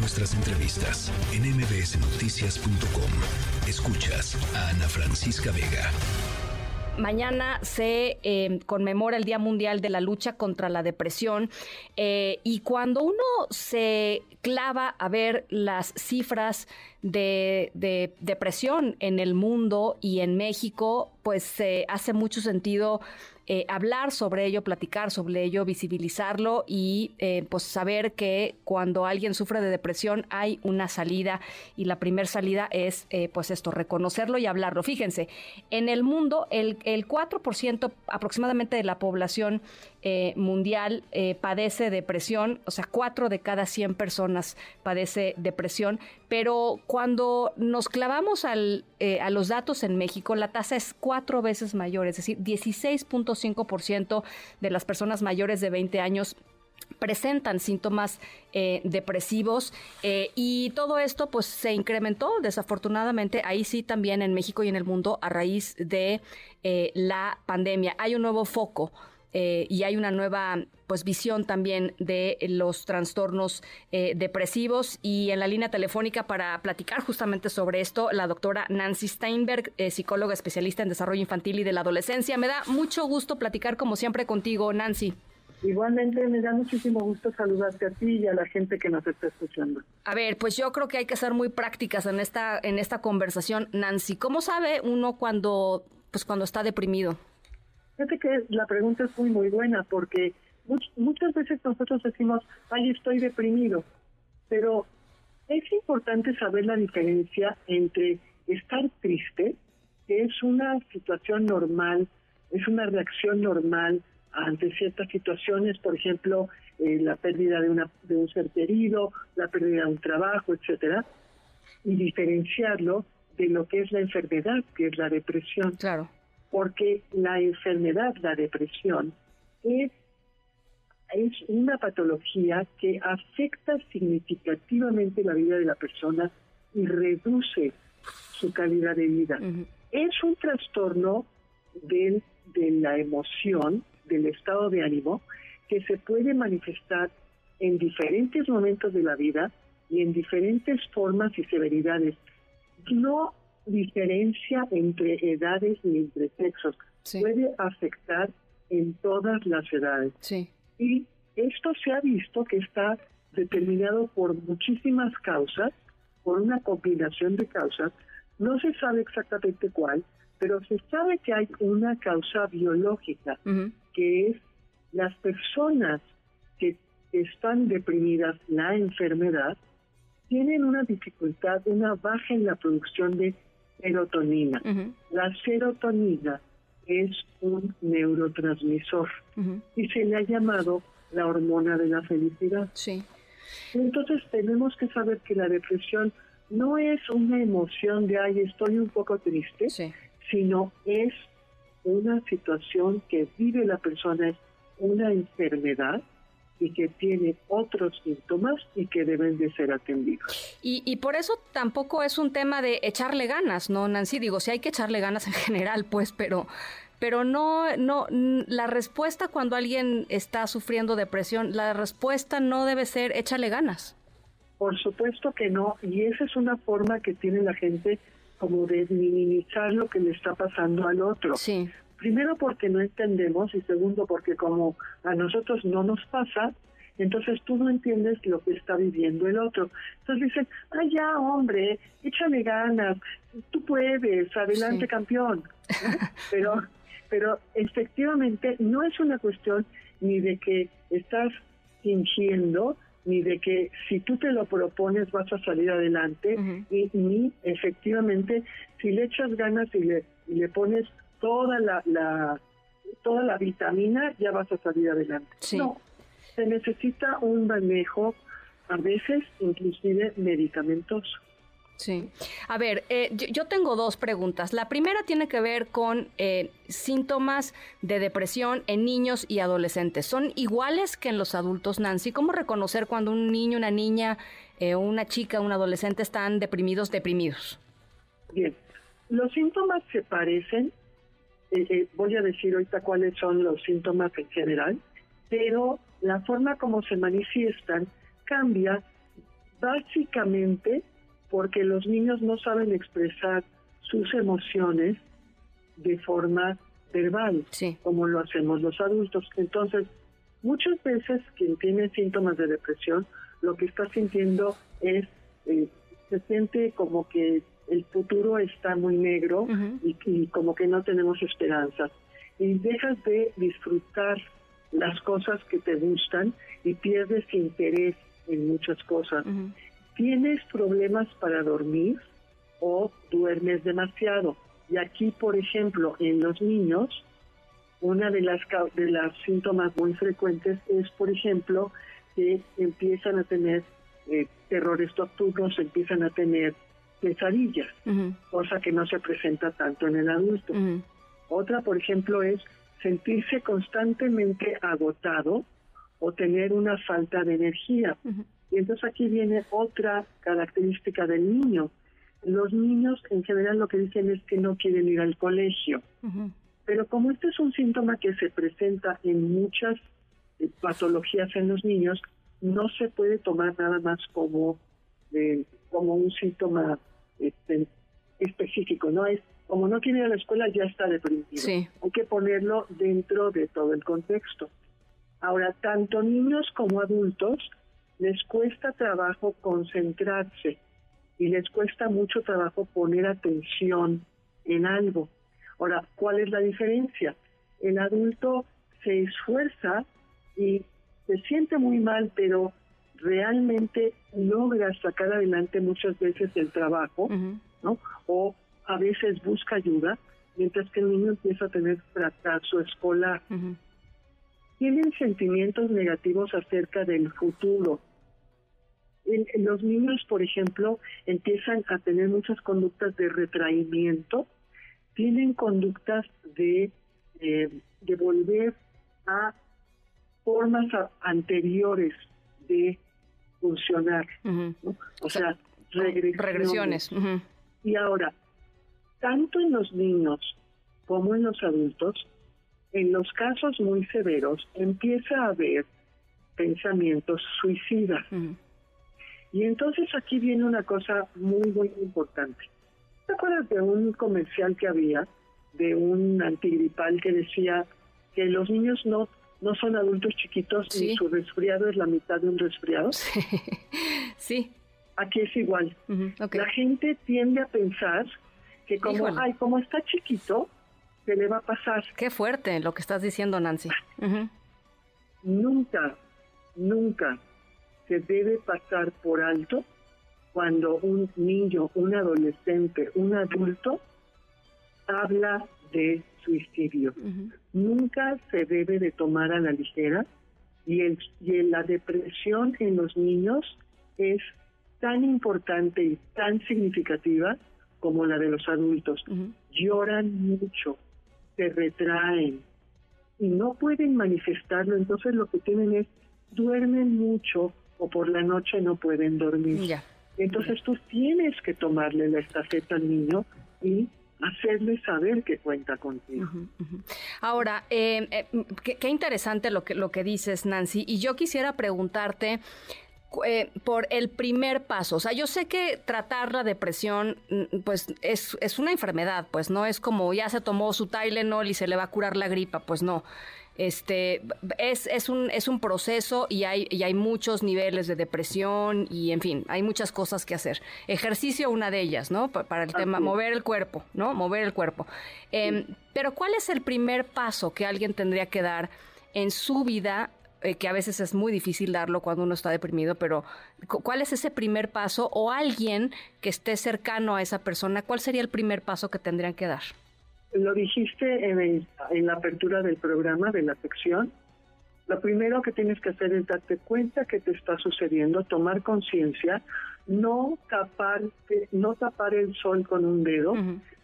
nuestras entrevistas en mbsnoticias.com. Escuchas a Ana Francisca Vega. Mañana se eh, conmemora el Día Mundial de la Lucha contra la Depresión eh, y cuando uno se clava a ver las cifras de, depresión en el mundo y en México, pues eh, hace mucho sentido eh, hablar sobre ello, platicar sobre ello, visibilizarlo y eh, pues saber que cuando alguien sufre de depresión hay una salida y la primera salida es eh, pues esto, reconocerlo y hablarlo. Fíjense, en el mundo el, el 4% aproximadamente de la población mundial padece depresión, o sea, 4 de cada 100 personas padece depresión, pero cuando nos clavamos al, a los datos en México, la tasa es cuatro veces mayor, es decir, 16.5 5% de las personas mayores de 20 años presentan síntomas eh, depresivos eh, y todo esto pues se incrementó desafortunadamente ahí sí también en México y en el mundo a raíz de eh, la pandemia. Hay un nuevo foco eh, y hay una nueva pues visión también de los trastornos eh, depresivos y en la línea telefónica para platicar justamente sobre esto la doctora Nancy Steinberg, eh, psicóloga especialista en desarrollo infantil y de la adolescencia. Me da mucho gusto platicar como siempre contigo, Nancy. Igualmente me da muchísimo gusto saludarte a ti y a la gente que nos está escuchando. A ver, pues yo creo que hay que ser muy prácticas en esta en esta conversación, Nancy. ¿Cómo sabe uno cuando pues cuando está deprimido? Fíjate que la pregunta es muy, muy buena porque muchas veces nosotros decimos, ay, estoy deprimido, pero es importante saber la diferencia entre estar triste, que es una situación normal, es una reacción normal ante ciertas situaciones, por ejemplo, eh, la pérdida de, una, de un ser querido, la pérdida de un trabajo, etcétera, y diferenciarlo de lo que es la enfermedad, que es la depresión. Claro porque la enfermedad, la depresión, es, es una patología que afecta significativamente la vida de la persona y reduce su calidad de vida. Es un trastorno de la emoción, del estado de ánimo, que se puede manifestar en diferentes momentos de la vida y en diferentes formas y severidades. No diferencia entre edades y entre sexos. Puede afectar en todas las edades. Y esto se ha visto que está determinado por muchísimas causas, por una combinación de causas. No se sabe exactamente cuál, pero se sabe que hay una causa biológica, que es las personas que están deprimidas, la enfermedad, tienen una dificultad, una baja en la producción de serotonina. La serotonina es un neurotransmisor y se le ha llamado la hormona de la felicidad. Sí. Entonces tenemos que saber que la depresión no es una emoción de, ay, estoy un poco triste, sino es una situación que vive la persona, es una enfermedad y que tiene otros síntomas y que deben de ser atendidos. Y, y por eso tampoco es un tema de echarle ganas, ¿no, Nancy? Digo, sí hay que echarle ganas en general, pues, pero pero no, no, la respuesta cuando alguien está sufriendo depresión, la respuesta no debe ser échale ganas. Por supuesto que no, y esa es una forma que tiene la gente como de minimizar lo que le está pasando al otro. Sí. Primero porque no entendemos y segundo porque como a nosotros no nos pasa, entonces tú no entiendes lo que está viviendo el otro. Entonces dicen, ay ya hombre, échale ganas, tú puedes, adelante campeón. Pero, pero efectivamente no es una cuestión ni de que estás fingiendo, ni de que si tú te lo propones vas a salir adelante, y, ni efectivamente si le echas ganas y le, y le pones toda la, toda la vitamina, ya vas a salir adelante. No, se necesita un manejo, a veces inclusive medicamentoso. Sí. A ver, eh, yo, tengo dos preguntas. La primera tiene que ver con eh, síntomas de depresión en niños y adolescentes. ¿Son iguales que en los adultos, Nancy? ¿Cómo reconocer cuando un niño, una niña, eh, una chica, un adolescente están deprimidos, deprimidos? Bien, los síntomas se parecen, eh, eh, voy a decir ahorita cuáles son los síntomas en general, pero la forma como se manifiestan cambia básicamente porque los niños no saben expresar sus emociones de forma verbal, como lo hacemos los adultos. Entonces, muchas veces quien tiene síntomas de depresión, lo que está sintiendo es, eh, se siente como que el futuro está muy negro y, y, como que no tenemos esperanza. Y dejas de disfrutar las cosas que te gustan y pierdes interés en muchas cosas. Tienes problemas para dormir o duermes demasiado. Y aquí, por ejemplo, en los niños, una de las de los síntomas muy frecuentes es, por ejemplo, que empiezan a tener eh, terrores nocturnos, empiezan a tener pesadillas, cosa que no se presenta tanto en el adulto. Otra, por ejemplo, es sentirse constantemente agotado o tener una falta de energía. Y entonces aquí viene otra característica del niño. Los niños en general lo que dicen es que no quieren ir al colegio. Pero como este es un síntoma que se presenta en muchas eh, patologías en los niños, no se puede tomar nada más como, eh, como un síntoma este, específico, ¿no? Es como no quiere ir a la escuela ya está deprimido. Hay que ponerlo dentro de todo el contexto. Ahora, tanto niños como adultos les cuesta trabajo concentrarse y les cuesta mucho trabajo poner atención en algo. Ahora, ¿cuál es la diferencia? El adulto se esfuerza y se siente muy mal, pero realmente logra sacar adelante muchas veces el trabajo, ¿no? O a veces busca ayuda, mientras que el niño empieza a tener fracaso escolar. Tienen sentimientos negativos acerca del futuro. los niños, por ejemplo, empiezan a tener muchas conductas de retraimiento, tienen conductas de, eh, de volver a formas anteriores de funcionar, o, sea, regresiones. Y ahora, tanto en los niños como en los adultos, en los casos muy severos empieza a haber pensamientos suicidas. Y entonces aquí viene una cosa muy, muy importante. ¿Te acuerdas de un comercial que había de un antigripal que decía que los niños no, no son adultos chiquitos y su resfriado es la mitad de un resfriado? Sí. Aquí es igual. La gente tiende a pensar que como, ay, como está chiquito, se le va a pasar. Qué fuerte lo que estás diciendo, Nancy. Nunca, nunca se debe pasar por alto cuando un niño, un adolescente, un adulto habla de suicidio. Nunca se debe de tomar a la ligera y, el, y la depresión en los niños es tan importante y tan significativa como la de los adultos. Lloran mucho, se retraen y no pueden manifestarlo, entonces lo que tienen es duermen mucho o por la noche no pueden dormir. Entonces tú tienes que tomarle la estafeta al niño y hacerle saber que cuenta contigo. Ahora, eh, eh, qué, qué, interesante lo que, lo que dices, Nancy, y yo quisiera preguntarte, eh, por el primer paso. O sea, yo sé que tratar la depresión, mm, pues es, es una enfermedad, pues no es como ya se tomó su Tylenol y se le va a curar la gripa, pues no. Este es, es, un, es un proceso y hay, y hay muchos niveles de depresión y en fin, hay muchas cosas que hacer. Ejercicio una de ellas, ¿no? Para el tema, mover el cuerpo, ¿no? Mover el cuerpo. Em, pero ¿cuál es el primer paso que alguien tendría que dar en su vida eh, que a veces es muy difícil darlo cuando uno está deprimido, pero ¿cuál es ese primer paso? O alguien que esté cercano a esa persona, ¿cuál sería el primer paso que tendrían que dar? Lo dijiste en, en la apertura del programa, de la sección. Lo primero que tienes que hacer es darte cuenta que te está sucediendo, tomar conciencia, no tapar, no tapar el sol con un dedo,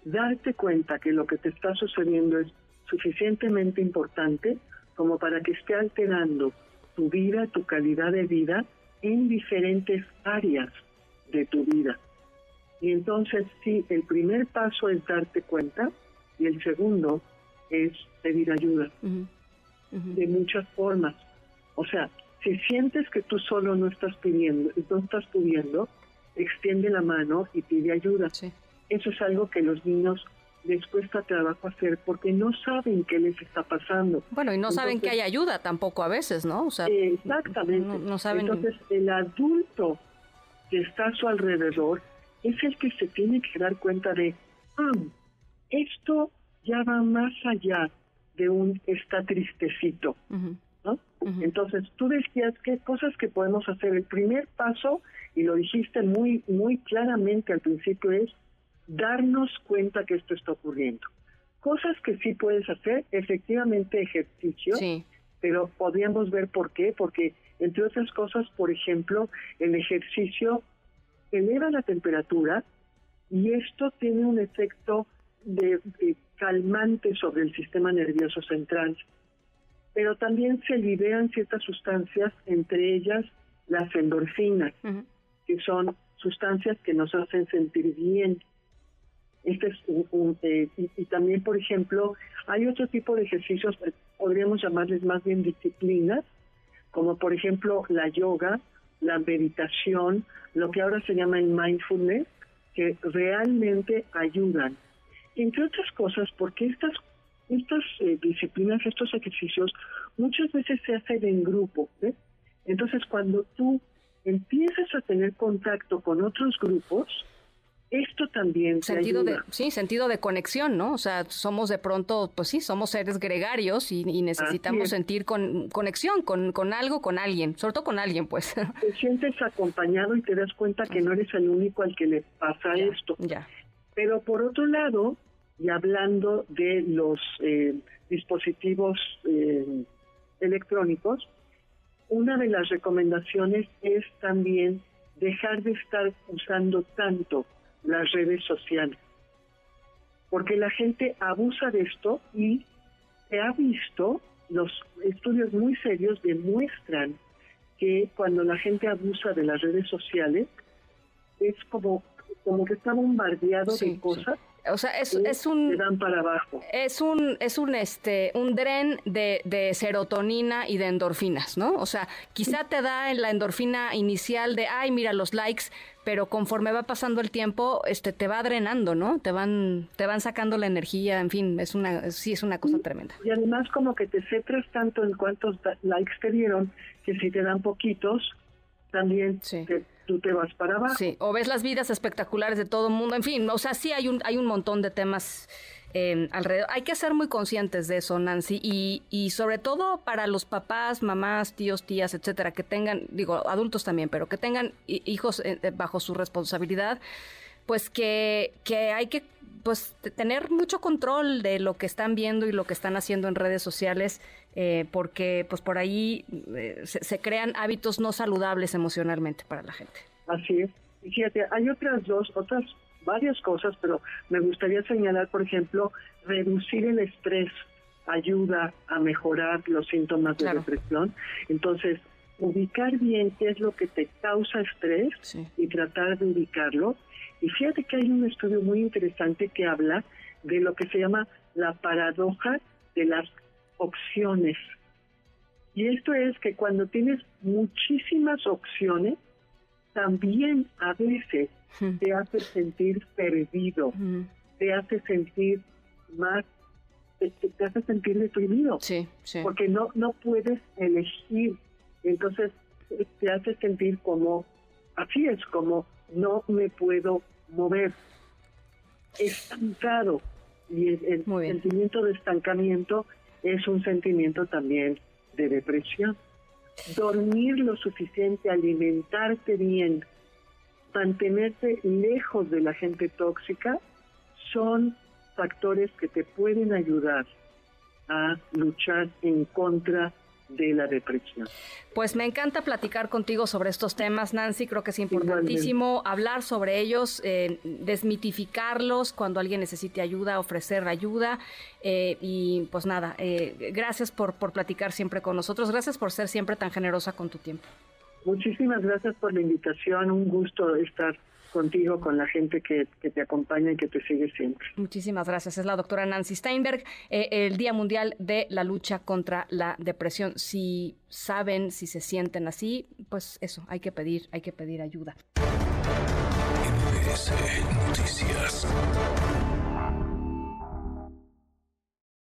darte cuenta que lo que te está sucediendo es suficientemente importante como para que esté alterando tu vida, tu calidad de vida en diferentes áreas de tu vida. Y entonces sí, el primer paso es darte cuenta y el segundo es pedir ayuda de muchas formas. O sea, Si sientes que tú solo no estás pidiendo, no estás pudiendo, extiende la mano y pide ayuda. Eso es algo que los niños les cuesta trabajo hacer porque no saben qué les está pasando. Bueno, y no saben que hay ayuda tampoco a veces, ¿no? O sea, exactamente. No, saben... Entonces, el adulto que está a su alrededor es el que se tiene que dar cuenta de, ah, esto ya va más allá de un está tristecito, ¿no? Entonces, tú decías qué cosas que podemos hacer. El primer paso, y lo dijiste muy, muy claramente al principio, es darnos cuenta que esto está ocurriendo. Cosas que sí puedes hacer, efectivamente ejercicio, pero podríamos ver por qué, porque entre otras cosas, por ejemplo, el ejercicio eleva la temperatura y esto tiene un efecto de, calmante sobre el sistema nervioso central. Pero también se liberan ciertas sustancias, entre ellas las endorfinas, que son sustancias que nos hacen sentir bien. Este es un, eh, y, también, por ejemplo, hay otro tipo de ejercicios, que podríamos llamarles más bien disciplinas, como por ejemplo la yoga, la meditación, lo que ahora se llama el mindfulness, que realmente ayudan. Entre otras cosas, porque estas, estas eh, disciplinas, estos ejercicios, muchas veces se hacen en grupo. Entonces, cuando tú empiezas a tener contacto con otros grupos, esto también sentido de sí sentido de conexión no o sea somos de pronto pues sí somos seres gregarios y, necesitamos sentir con, conexión con, con algo con alguien sobre todo con alguien pues. Te sientes acompañado y te das cuenta que no eres el único al que le pasa esto. ya. Pero por otro lado y hablando de los eh, dispositivos eh, electrónicos una de las recomendaciones es también dejar de estar usando tanto las redes sociales. Porque la gente abusa de esto y se ha visto, los estudios muy serios demuestran que cuando la gente abusa de las redes sociales, es como, como que está bombardeado de cosas o sea, es, es un dan para abajo. Es un es un este un dren de, de, serotonina y de endorfinas, ¿no? O sea, quizá te da en la endorfina inicial de, ay, mira los likes, pero conforme va pasando el tiempo, este te va drenando, ¿no? Te van te van sacando la energía, en fin, es una sí es una cosa tremenda. Y además como que te centras tanto en cuántos likes te dieron que si te dan poquitos también te tú te vas para abajo. Sí, o ves las vidas espectaculares de todo el mundo, en fin, o sea, sí hay un, hay un montón de temas eh, alrededor. Hay que ser muy conscientes de eso, Nancy, y, y sobre todo para los papás, mamás, tíos, tías, etcétera, que tengan, digo, adultos también, pero que tengan hijos eh, bajo su responsabilidad, pues que, que hay que pues tener mucho control de lo que están viendo y lo que están haciendo en redes sociales, eh, porque pues por ahí eh, se, crean hábitos no saludables emocionalmente para la gente. Así es. Y fíjate, hay otras dos, otras varias cosas, pero me gustaría señalar, por ejemplo, reducir el estrés ayuda a mejorar los síntomas de depresión. Entonces, ubicar bien qué es lo que te causa estrés y tratar de ubicarlo y fíjate que hay un estudio muy interesante que habla de lo que se llama la paradoja de las opciones. Y esto es que cuando tienes muchísimas opciones, también a veces te hace sentir perdido, te hace sentir más, te, hace sentir deprimido, sí, porque no, no puedes elegir. Entonces te hace sentir como, así es, como no me puedo mover. Estancado. Y el, sentimiento de estancamiento es un sentimiento también de depresión. Dormir lo suficiente, alimentarte bien, mantenerte lejos de la gente tóxica, son factores que te pueden ayudar a luchar en contra de la depresión. Pues me encanta platicar contigo sobre estos temas, Nancy. Creo que es importantísimo hablar sobre ellos, eh, desmitificarlos cuando alguien necesite ayuda, ofrecer ayuda. Eh, y pues nada, eh, gracias por, por platicar siempre con nosotros. Gracias por ser siempre tan generosa con tu tiempo. Muchísimas gracias por la invitación, un gusto estar contigo, con la gente que, que te acompaña y que te sigue siempre. Muchísimas gracias. Es la doctora Nancy Steinberg, eh, el Día Mundial de la Lucha contra la Depresión. Si saben, si se sienten así, pues eso, hay que pedir, hay que pedir ayuda.